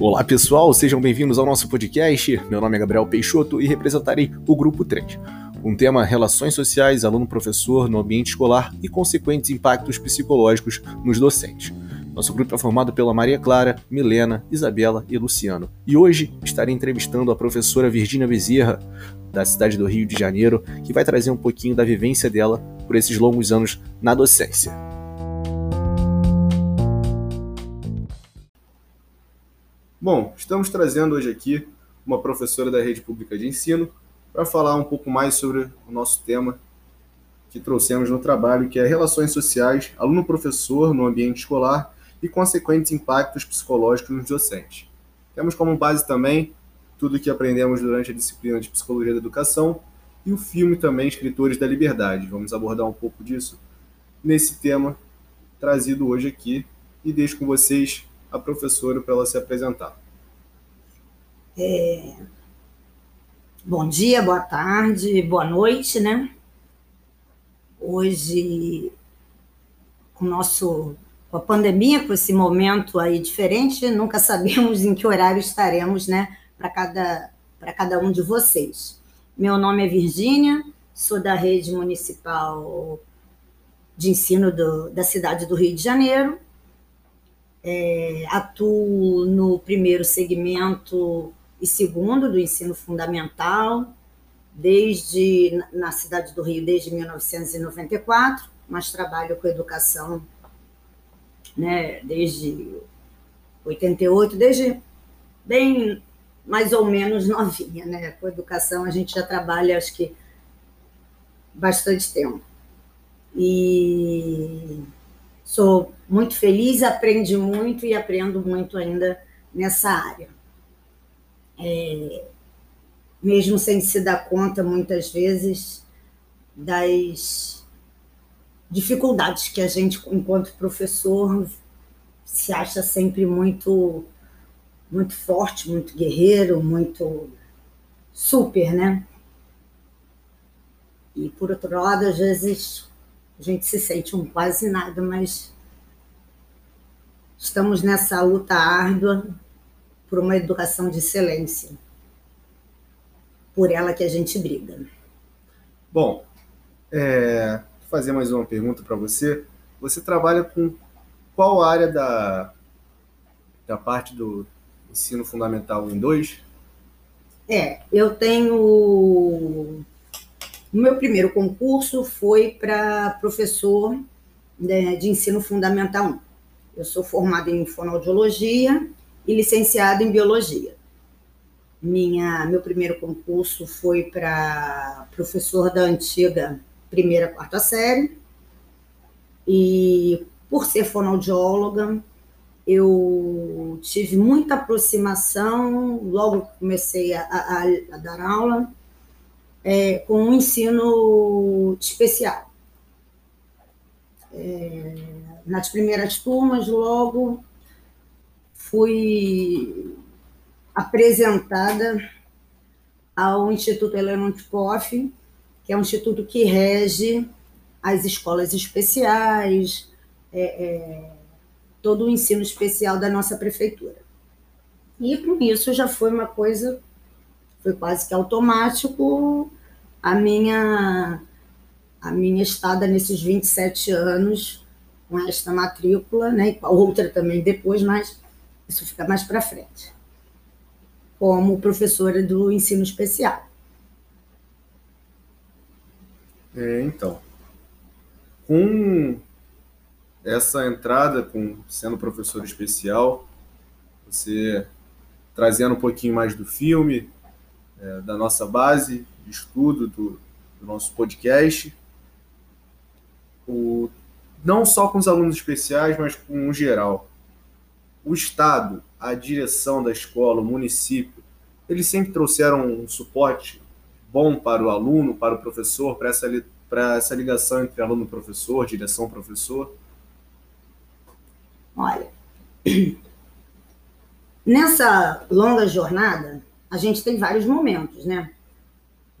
Olá pessoal, sejam bem-vindos ao nosso podcast. Meu nome é Gabriel Peixoto e representarei o Grupo 3. Um tema Relações Sociais, Aluno-Professor no Ambiente Escolar e consequentes impactos psicológicos nos docentes. Nosso grupo é formado pela Maria Clara, Milena, Isabela e Luciano. E hoje estarei entrevistando a professora Virginia Bezerra, da cidade do Rio de Janeiro, que vai trazer um pouquinho da vivência dela por esses longos anos na docência. Bom, estamos trazendo hoje aqui uma professora da rede pública de ensino para falar um pouco mais sobre o nosso tema que trouxemos no trabalho, que é relações sociais, aluno-professor no ambiente escolar e consequentes impactos psicológicos nos docentes. Temos como base também tudo o que aprendemos durante a disciplina de Psicologia da Educação e o filme também Escritores da Liberdade. Vamos abordar um pouco disso nesse tema trazido hoje aqui e deixo com vocês a professora para ela se apresentar. É... Bom dia, boa tarde, boa noite, né? Hoje, com nosso com a pandemia, com esse momento aí diferente, nunca sabemos em que horário estaremos, né, para cada, cada um de vocês. Meu nome é Virgínia, sou da rede municipal de ensino do, da cidade do Rio de Janeiro, é, atuo no primeiro segmento e segundo do ensino fundamental, desde na cidade do Rio desde 1994, mas trabalho com educação né, desde 88, desde bem mais ou menos novinha, né? Com educação a gente já trabalha, acho que, bastante tempo. E sou muito feliz, aprendi muito e aprendo muito ainda nessa área. É, mesmo sem se dar conta, muitas vezes, das dificuldades que a gente, enquanto professor, se acha sempre muito, muito forte, muito guerreiro, muito super, né? E por outro lado, às vezes a gente se sente um quase nada, mas estamos nessa luta árdua por uma educação de excelência. Por ela que a gente briga. Bom, é, fazer mais uma pergunta para você. Você trabalha com qual área da, da parte do ensino fundamental em 2? É, eu tenho. O meu primeiro concurso foi para professor né, de ensino fundamental 1. Eu sou formada em fonoaudiologia e licenciada em biologia. Minha, meu primeiro concurso foi para professor da antiga primeira, quarta série. E por ser fonoaudióloga, eu tive muita aproximação, logo que comecei a, a, a dar aula, é, com um ensino especial. É, nas primeiras turmas, logo fui apresentada ao Instituto Helena Tikoff, que é um instituto que rege as escolas especiais, é, é, todo o ensino especial da nossa prefeitura. E com isso já foi uma coisa, foi quase que automático a minha a minha estada nesses 27 anos com esta matrícula, né, outra também depois, mas isso fica mais para frente, como professora do ensino especial. É, então, com essa entrada, com sendo professor especial, você trazendo um pouquinho mais do filme, é, da nossa base de estudo, do, do nosso podcast, o, não só com os alunos especiais, mas com o geral. O Estado, a direção da escola, o município, eles sempre trouxeram um suporte bom para o aluno, para o professor, para essa, para essa ligação entre aluno e professor, direção professor? Olha, nessa longa jornada, a gente tem vários momentos, né?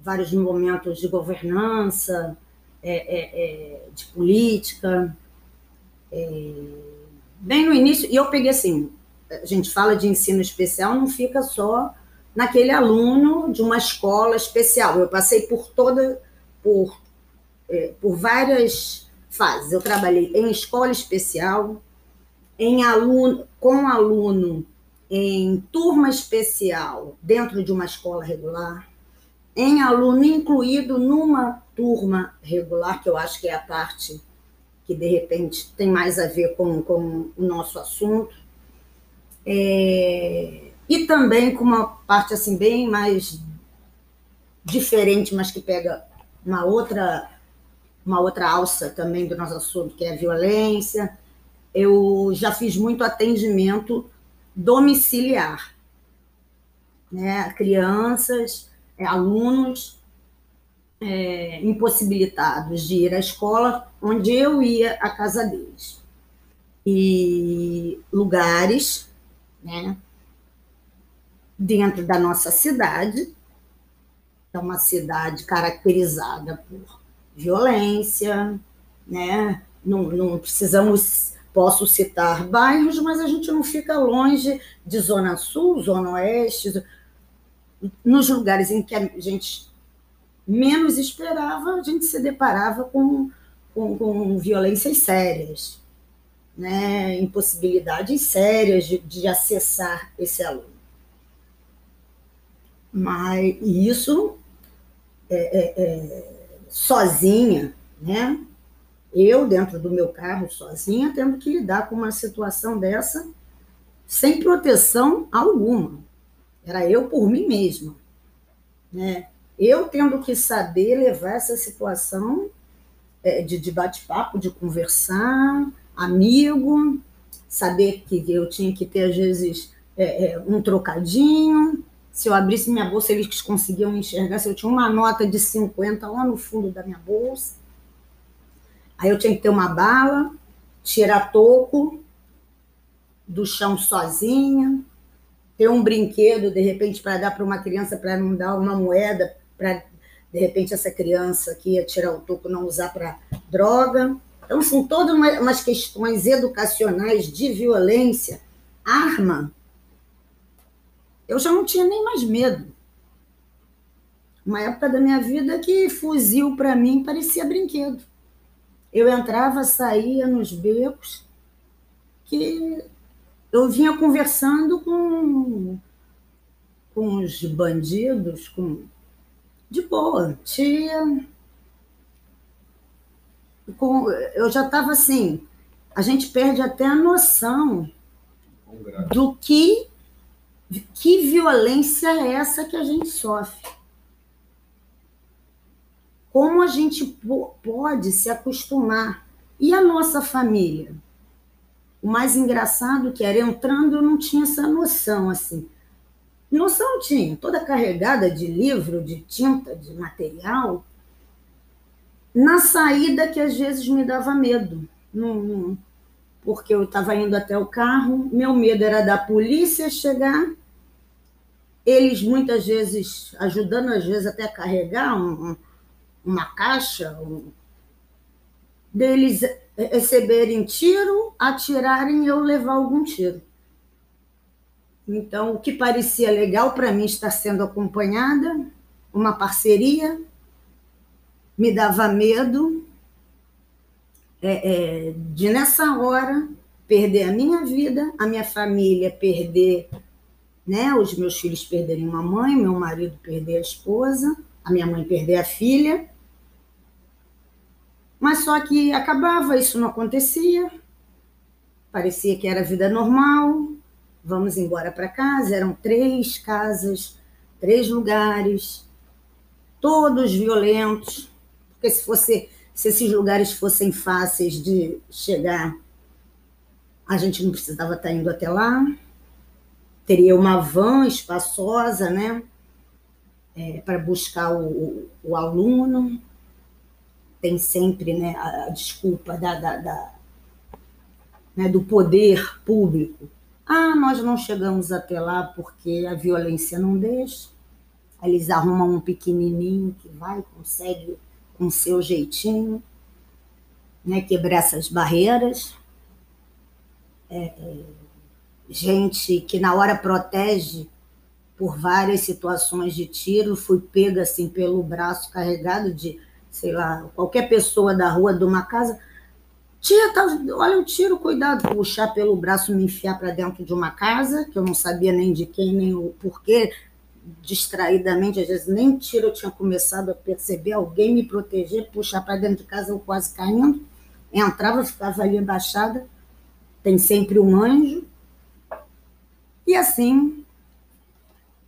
Vários momentos de governança, é, é, é, de política. É, bem no início, e eu peguei assim, a gente fala de ensino especial, não fica só naquele aluno de uma escola especial. Eu passei por toda, por, é, por várias fases. Eu trabalhei em escola especial, em aluno, com aluno em turma especial dentro de uma escola regular, em aluno incluído numa turma regular, que eu acho que é a parte que de repente tem mais a ver com, com o nosso assunto, é, e também com uma parte assim bem mais diferente, mas que pega uma outra uma outra alça também do nosso assunto, que é a violência. Eu já fiz muito atendimento domiciliar, né? Crianças, é, alunos é, impossibilitados de ir à escola, onde eu ia à casa deles. E lugares, né? Dentro da nossa cidade, é uma cidade caracterizada por violência, né? Não, não precisamos Posso citar bairros, mas a gente não fica longe de Zona Sul, Zona Oeste, nos lugares em que a gente menos esperava, a gente se deparava com, com, com violências sérias, né? impossibilidades sérias de, de acessar esse aluno. Mas isso é, é, é, sozinha, né? Eu, dentro do meu carro, sozinha, tendo que lidar com uma situação dessa sem proteção alguma. Era eu por mim mesma. Né? Eu tendo que saber levar essa situação é, de, de bate-papo, de conversar, amigo, saber que eu tinha que ter, às vezes, é, é, um trocadinho. Se eu abrisse minha bolsa, eles conseguiam enxergar se eu tinha uma nota de 50 lá no fundo da minha bolsa. Aí eu tinha que ter uma bala, tirar toco do chão sozinha, ter um brinquedo, de repente, para dar para uma criança, para não dar uma moeda, para, de repente, essa criança que ia tirar o toco não usar para droga. Então, são todas umas questões educacionais de violência. Arma, eu já não tinha nem mais medo. Uma época da minha vida que fuzil para mim parecia brinquedo. Eu entrava, saía nos becos, que eu vinha conversando com, com os bandidos, com, de boa, tia. Com, eu já estava assim, a gente perde até a noção do que, que violência é essa que a gente sofre como a gente pode se acostumar. E a nossa família? O mais engraçado que era entrando, eu não tinha essa noção assim. Noção tinha, toda carregada de livro, de tinta, de material. Na saída que às vezes me dava medo. Porque eu estava indo até o carro, meu medo era da polícia chegar, eles muitas vezes ajudando, às vezes até carregar um, uma caixa, um, deles receberem tiro, atirarem e eu levar algum tiro. Então, o que parecia legal para mim estar sendo acompanhada, uma parceria, me dava medo é, é, de, nessa hora, perder a minha vida, a minha família perder, né, os meus filhos perderem uma mãe, meu marido perder a esposa, a minha mãe perder a filha, mas só que acabava, isso não acontecia. Parecia que era vida normal. Vamos embora para casa. Eram três casas, três lugares, todos violentos. Porque se fosse, se esses lugares fossem fáceis de chegar, a gente não precisava estar indo até lá. Teria uma van espaçosa, né? É, para buscar o, o, o aluno tem sempre né, a, desculpa da, da, da né, do poder público. Ah, nós não chegamos até lá porque a violência não deixa. eles arrumam um pequenininho que vai, consegue com seu jeitinho, né, quebrar essas barreiras. É, é, gente que na hora protege por várias situações de tiro, fui pega assim pelo braço carregado de, sei lá, qualquer pessoa da rua de uma casa. Tia, tá, olha o tiro, cuidado, puxar pelo braço, me enfiar para dentro de uma casa, que eu não sabia nem de quem, nem o porquê, distraidamente, às vezes nem tiro eu tinha começado a perceber, alguém me proteger, puxar para dentro de casa, eu quase caindo. Entrava, ficava ali abaixada, tem sempre um anjo. E assim,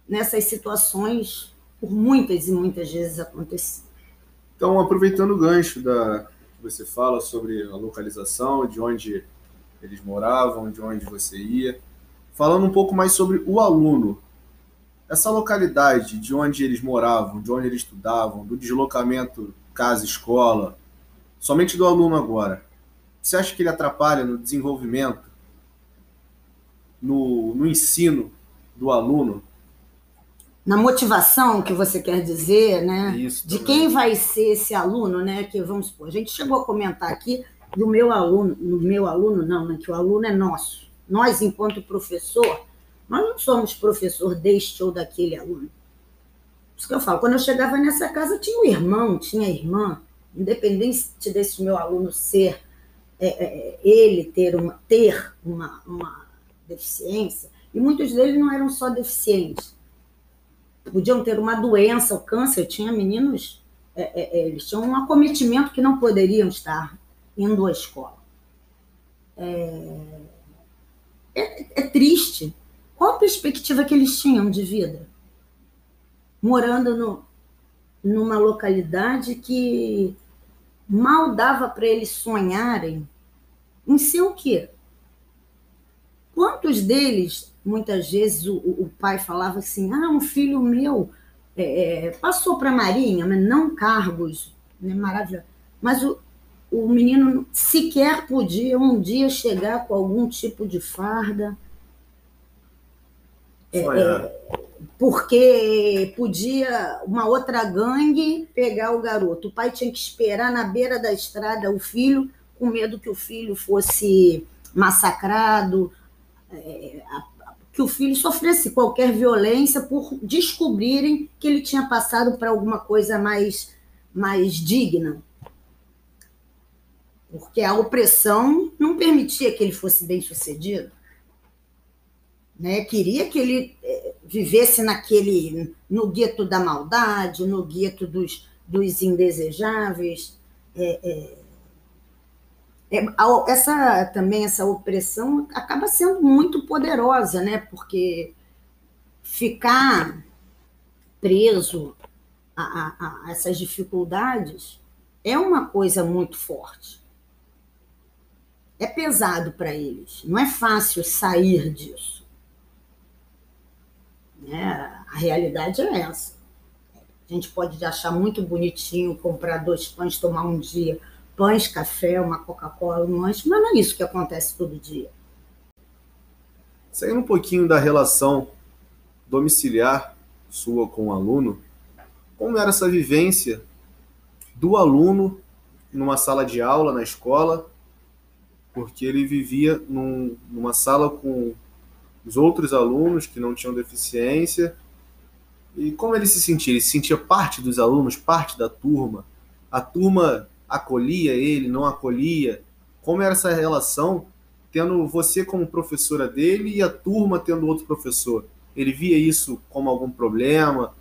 nessas situações, por muitas e muitas vezes aconteciam. Então, aproveitando o gancho da que você fala sobre a localização, de onde eles moravam, de onde você ia, falando um pouco mais sobre o aluno. Essa localidade de onde eles moravam, de onde eles estudavam, do deslocamento casa-escola, somente do aluno agora, você acha que ele atrapalha no desenvolvimento, no, no ensino do aluno? Na motivação que você quer dizer, né? Isso de quem vai ser esse aluno, né? Que vamos supor, a gente chegou a comentar aqui do meu aluno, no meu aluno não, né? Que o aluno é nosso. Nós, enquanto professor, nós não somos professor deste ou daquele aluno. Isso que eu falo. Quando eu chegava nessa casa, tinha um irmão, tinha irmã, independente desse meu aluno ser, é, é, ele ter uma, ter uma, uma deficiência, e muitos deles não eram só deficientes. Podiam ter uma doença, o câncer. Eu tinha meninos, é, é, é, eles tinham um acometimento que não poderiam estar indo à escola. É, é, é triste qual a perspectiva que eles tinham de vida? Morando no, numa localidade que mal dava para eles sonharem em ser o quê? Quantos deles, muitas vezes, o, o pai falava assim: ah, um filho meu é, é passou para a Marinha, mas não cargos, né, maravilhoso. Mas o, o menino sequer podia um dia chegar com algum tipo de farda, é, é, porque podia uma outra gangue pegar o garoto. O pai tinha que esperar na beira da estrada o filho, com medo que o filho fosse massacrado, que o filho sofresse qualquer violência por descobrirem que ele tinha passado para alguma coisa mais, mais digna. Porque a opressão não permitia que ele fosse bem sucedido né? Queria que ele eh, vivesse naquele no gueto da maldade, no gueto dos, dos indesejáveis. É, é, essa também essa opressão acaba sendo muito poderosa, né? Porque ficar preso a, a, a essas dificuldades é uma coisa muito forte. É pesado para eles. Não é fácil sair disso. Né? A realidade é essa. A gente pode achar muito bonitinho comprar dois pães, tomar um dia pães, café, uma Coca-Cola, um lanche, mas não é isso que acontece todo dia. Saindo um pouquinho da relação domiciliar sua com o aluno, como era essa vivência do aluno numa sala de aula na escola, porque ele vivia num, numa sala com os outros alunos que não tinham deficiência. E como ele se sentia? Ele se sentia parte dos alunos, parte da turma. A turma acolhia ele, não acolhia. Como era essa relação, tendo você como professora dele e a turma tendo outro professor? Ele via isso como algum problema?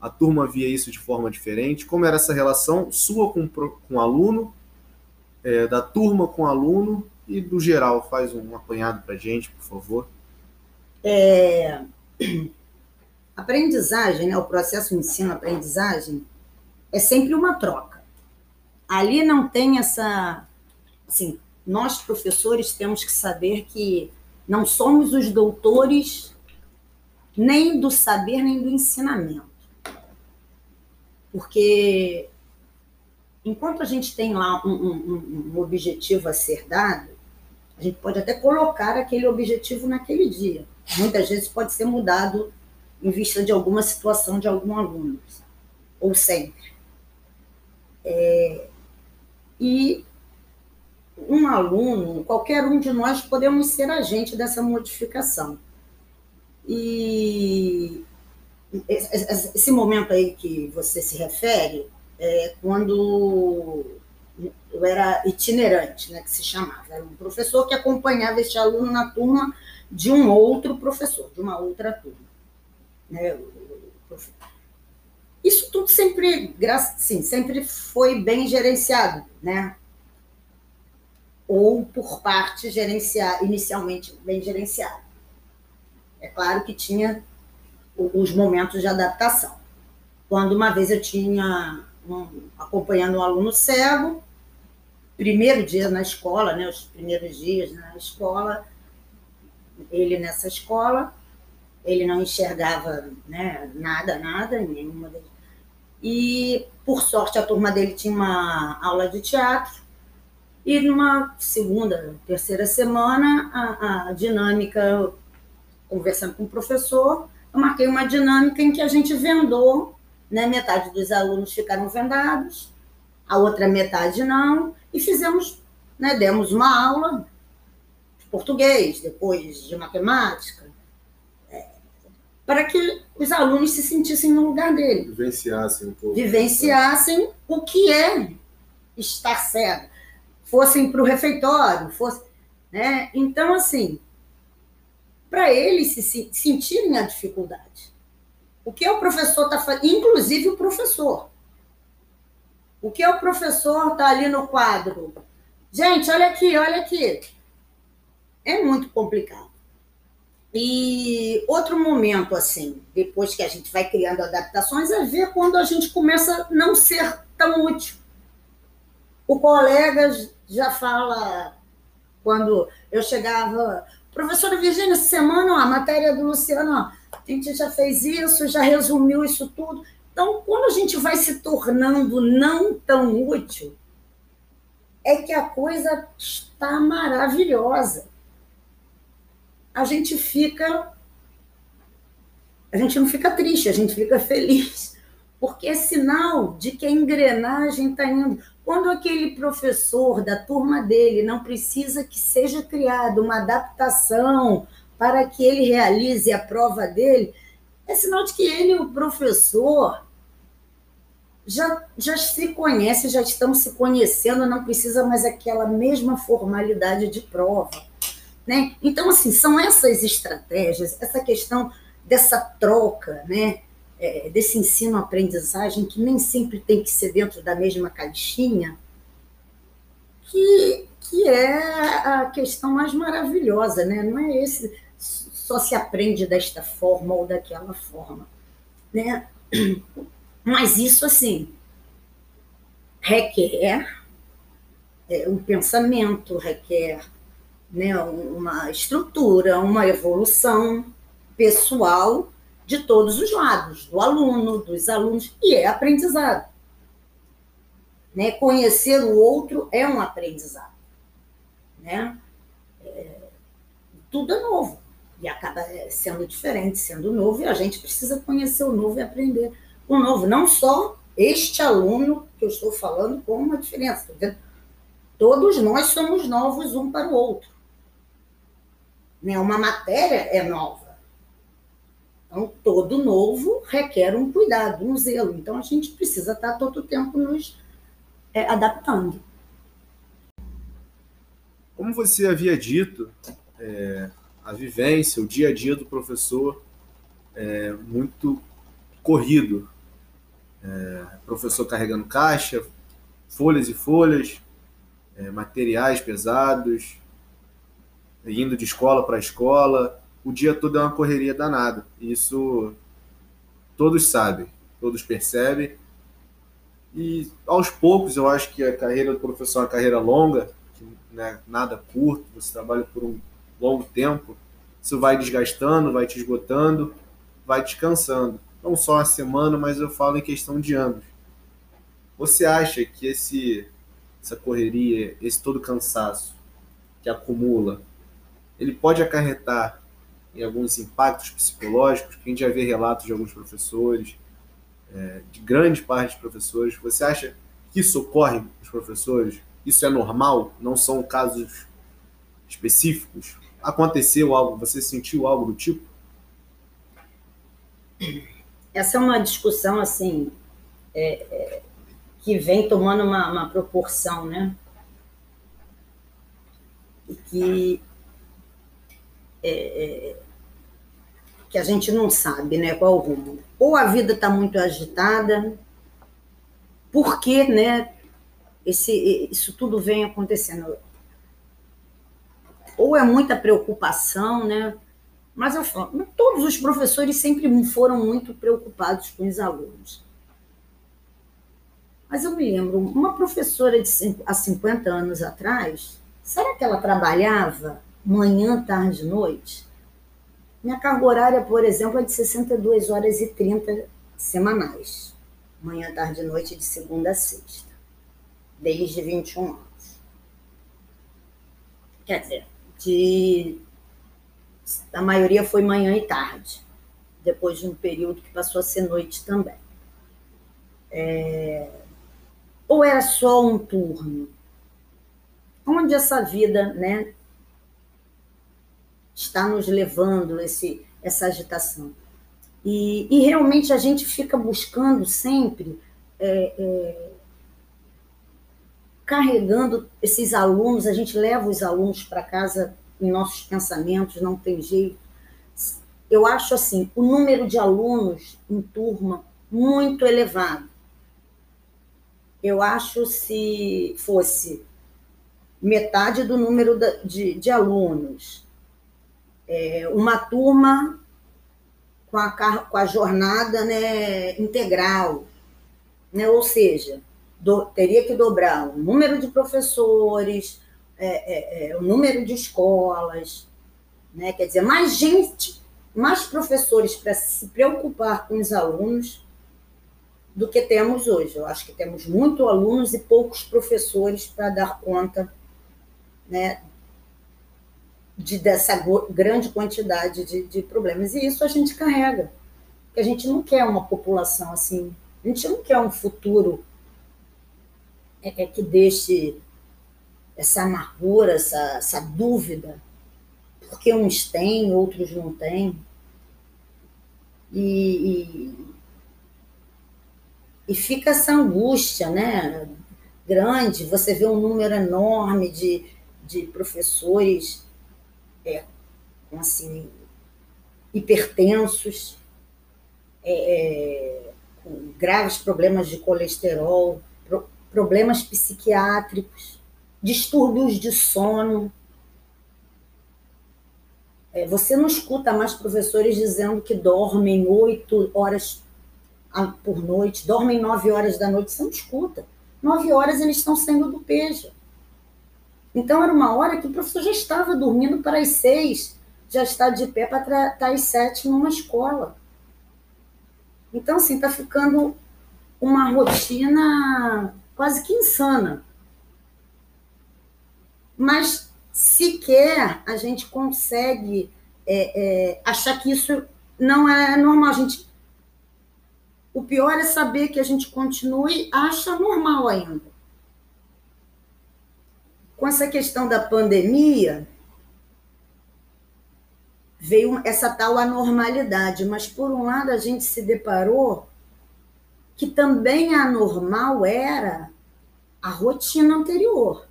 A turma via isso de forma diferente? Como era essa relação sua com, com o aluno, é, da turma com o aluno e do geral? Faz um apanhado para gente, por favor. É, aprendizagem, né, o processo ensino-aprendizagem, é sempre uma troca. Ali não tem essa. Assim, nós, professores, temos que saber que não somos os doutores nem do saber, nem do ensinamento. Porque enquanto a gente tem lá um, um, um objetivo a ser dado, a gente pode até colocar aquele objetivo naquele dia muitas vezes pode ser mudado em vista de alguma situação de algum aluno, ou sempre. É, e um aluno, qualquer um de nós, podemos ser agente dessa modificação. E esse momento aí que você se refere é quando eu era itinerante, né, que se chamava. Era um professor que acompanhava este aluno na turma de um outro professor, de uma outra turma. Né? Isso tudo sempre, sim, sempre foi bem gerenciado, né? Ou por parte gerenciar, inicialmente bem gerenciado. É claro que tinha os momentos de adaptação. Quando uma vez eu tinha um, acompanhando um aluno cego, primeiro dia na escola, né, os primeiros dias na escola, ele nessa escola, ele não enxergava né, nada, nada, nenhuma. E, por sorte, a turma dele tinha uma aula de teatro, e numa segunda, terceira semana, a, a dinâmica, conversando com o professor, eu marquei uma dinâmica em que a gente vendou, né, metade dos alunos ficaram vendados, a outra metade não, e fizemos, né, demos uma aula de português, depois de matemática, para que os alunos se sentissem no lugar dele. Vivenciassem um pouco. Vivenciassem o que é estar cego. Fossem para o refeitório, fosse, né? Então, assim, para eles se sentirem a dificuldade. O que o professor está fazendo, inclusive o professor. O que o professor está ali no quadro? Gente, olha aqui, olha aqui. É muito complicado. E outro momento, assim, depois que a gente vai criando adaptações, é ver quando a gente começa a não ser tão útil. O colega já fala, quando eu chegava, Professora Virginia, essa semana, ó, a matéria do Luciano, ó, a gente já fez isso, já resumiu isso tudo. Então, quando a gente vai se tornando não tão útil, é que a coisa está maravilhosa. A gente fica. A gente não fica triste, a gente fica feliz, porque é sinal de que a engrenagem está indo. Quando aquele professor da turma dele não precisa que seja criada uma adaptação para que ele realize a prova dele, é sinal de que ele, o professor, já, já se conhece, já estão se conhecendo, não precisa mais aquela mesma formalidade de prova. Né? Então, assim, são essas estratégias, essa questão dessa troca, né? é, desse ensino-aprendizagem, que nem sempre tem que ser dentro da mesma caixinha, que, que é a questão mais maravilhosa, né? Não é esse só se aprende desta forma ou daquela forma, né? Mas isso, assim, requer é, um pensamento, requer né, uma estrutura, uma evolução pessoal de todos os lados, do aluno, dos alunos, e é aprendizado. Né? Conhecer o outro é um aprendizado. Né? É, tudo é novo e acaba é, sendo diferente, sendo novo, e a gente precisa conhecer o novo e aprender o novo. Não só este aluno que eu estou falando com uma diferença. Tá Todos nós somos novos um para o outro. Né? Uma matéria é nova então, todo novo requer um cuidado, um zelo. Então, a gente precisa estar todo o tempo nos é, adaptando. Como você havia dito, é, a vivência, o dia a dia do professor é muito corrido. É, professor carregando caixa, folhas e folhas, é, materiais pesados, indo de escola para escola, o dia todo é uma correria danada. Isso todos sabem, todos percebem. E aos poucos eu acho que a carreira do professor é uma carreira longa, que não é nada curto, você trabalha por um longo tempo. Isso vai desgastando, vai te esgotando, vai descansando. Não só a semana, mas eu falo em questão de anos. Você acha que esse essa correria, esse todo cansaço que acumula, ele pode acarretar em alguns impactos psicológicos, que a gente já vê relatos de alguns professores, é, de grande parte dos professores. Você acha que isso ocorre os professores? isso é normal? Não são casos específicos? Aconteceu algo? Você sentiu algo do tipo? Essa é uma discussão assim é, é, que vem tomando uma, uma proporção, né? Que é, é, que a gente não sabe, né? Qual o rumo? Ou a vida está muito agitada, porque, né? Esse, isso tudo vem acontecendo. Ou é muita preocupação, né? Mas falo, todos os professores sempre foram muito preocupados com os alunos. Mas eu me lembro, uma professora de há 50 anos atrás, será que ela trabalhava manhã, tarde, noite? Minha carga horária, por exemplo, é de 62 horas e 30 semanais. Manhã, tarde noite, de segunda a sexta. Desde 21 anos. Quer dizer, de a maioria foi manhã e tarde, depois de um período que passou a ser noite também. É... Ou era só um turno? Onde essa vida né, está nos levando, esse, essa agitação? E, e realmente a gente fica buscando sempre, é, é, carregando esses alunos, a gente leva os alunos para casa em nossos pensamentos, não tem jeito. Eu acho assim, o número de alunos em turma muito elevado. Eu acho se fosse metade do número de, de alunos, é, uma turma com a, com a jornada né, integral, né? ou seja, do, teria que dobrar o número de professores, é, é, é, o número de escolas, né? quer dizer, mais gente, mais professores para se preocupar com os alunos do que temos hoje. Eu acho que temos muitos alunos e poucos professores para dar conta né, de, dessa grande quantidade de, de problemas. E isso a gente carrega, porque a gente não quer uma população assim, a gente não quer um futuro é, é que deixe essa amargura, essa, essa dúvida, porque uns têm, outros não têm. E, e, e, fica essa angústia, né? Grande, você vê um número enorme de, de professores é, assim, hipertensos, é, é, com graves problemas de colesterol, pro, problemas psiquiátricos distúrbios de sono. É, você não escuta mais professores dizendo que dormem oito horas por noite, dormem nove horas da noite, você não escuta. Nove horas eles estão saindo do peja. Então era uma hora que o professor já estava dormindo para as seis, já está de pé para estar às sete numa escola. Então, assim, está ficando uma rotina quase que insana mas sequer a gente consegue é, é, achar que isso não é normal. A gente, o pior é saber que a gente continue acha normal ainda. Com essa questão da pandemia, veio essa tal anormalidade, mas por um lado a gente se deparou que também anormal era a rotina anterior.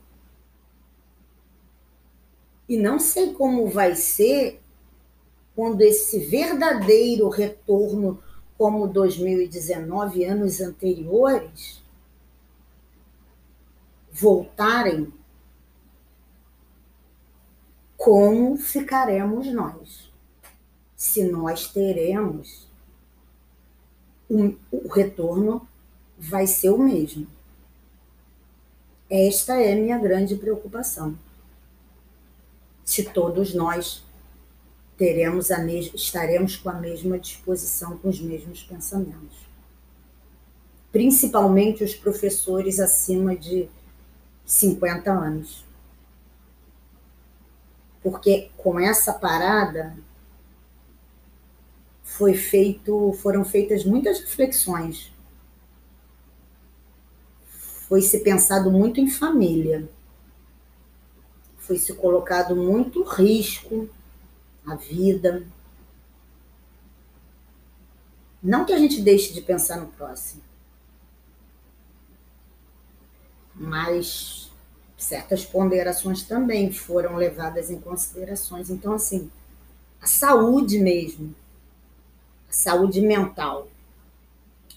E não sei como vai ser quando esse verdadeiro retorno, como 2019, anos anteriores, voltarem, como ficaremos nós? Se nós teremos, o, o retorno vai ser o mesmo. Esta é minha grande preocupação se todos nós teremos a mesma, estaremos com a mesma disposição, com os mesmos pensamentos. Principalmente os professores acima de 50 anos. Porque com essa parada foi feito, foram feitas muitas reflexões. foi se pensado muito em família, foi se colocado muito risco a vida. Não que a gente deixe de pensar no próximo, mas certas ponderações também foram levadas em considerações. Então, assim, a saúde mesmo, a saúde mental,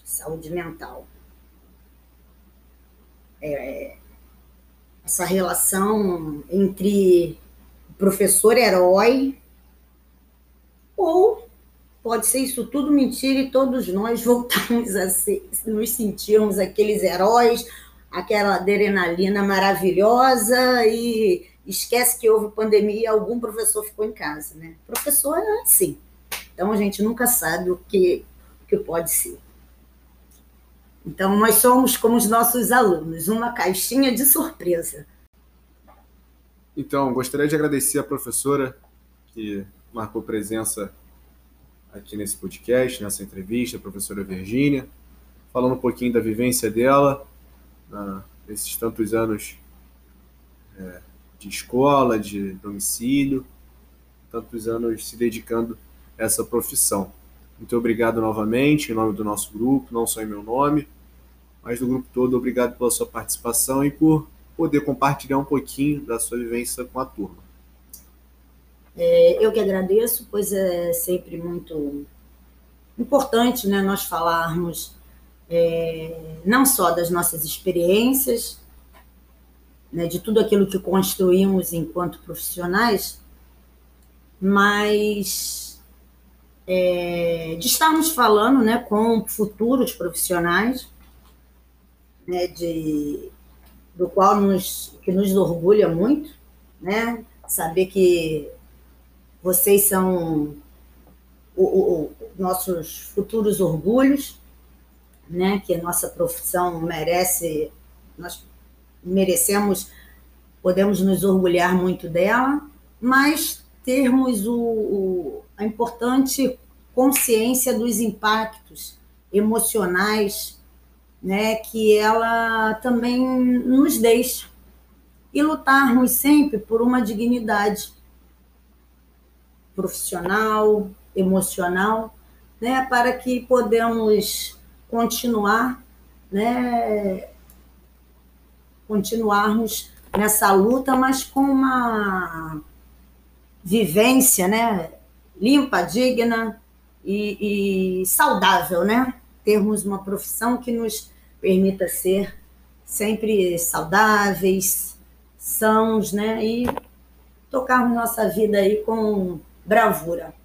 saúde mental. É, essa relação entre o professor herói ou pode ser isso tudo mentira e todos nós voltamos a ser, nos sentirmos aqueles heróis, aquela adrenalina maravilhosa e esquece que houve pandemia e algum professor ficou em casa, né? Professor é assim. Então a gente nunca sabe o que, o que pode ser. Então nós somos como os nossos alunos, uma caixinha de surpresa. Então, gostaria de agradecer a professora que marcou presença aqui nesse podcast, nessa entrevista, a professora Virgínia, falando um pouquinho da vivência dela, nesses tantos anos é, de escola, de domicílio, tantos anos se dedicando a essa profissão. Muito obrigado novamente, em nome do nosso grupo, não só em meu nome, mas do grupo todo. Obrigado pela sua participação e por poder compartilhar um pouquinho da sua vivência com a turma. É, eu que agradeço, pois é sempre muito importante né, nós falarmos é, não só das nossas experiências, né, de tudo aquilo que construímos enquanto profissionais, mas é, de estarmos falando né, com futuros profissionais, né, de, do qual nos, que nos orgulha muito, né, saber que vocês são o, o, o, nossos futuros orgulhos, né, que a nossa profissão merece, nós merecemos, podemos nos orgulhar muito dela, mas termos o, o, a importante consciência dos impactos emocionais né, que ela também nos deixa. E lutarmos sempre por uma dignidade profissional, emocional, né, para que podemos continuar né, continuarmos nessa luta, mas com uma vivência, né, limpa, digna e, e saudável, né? Termos uma profissão que nos permita ser sempre saudáveis, sãos, né? E tocarmos nossa vida aí com bravura.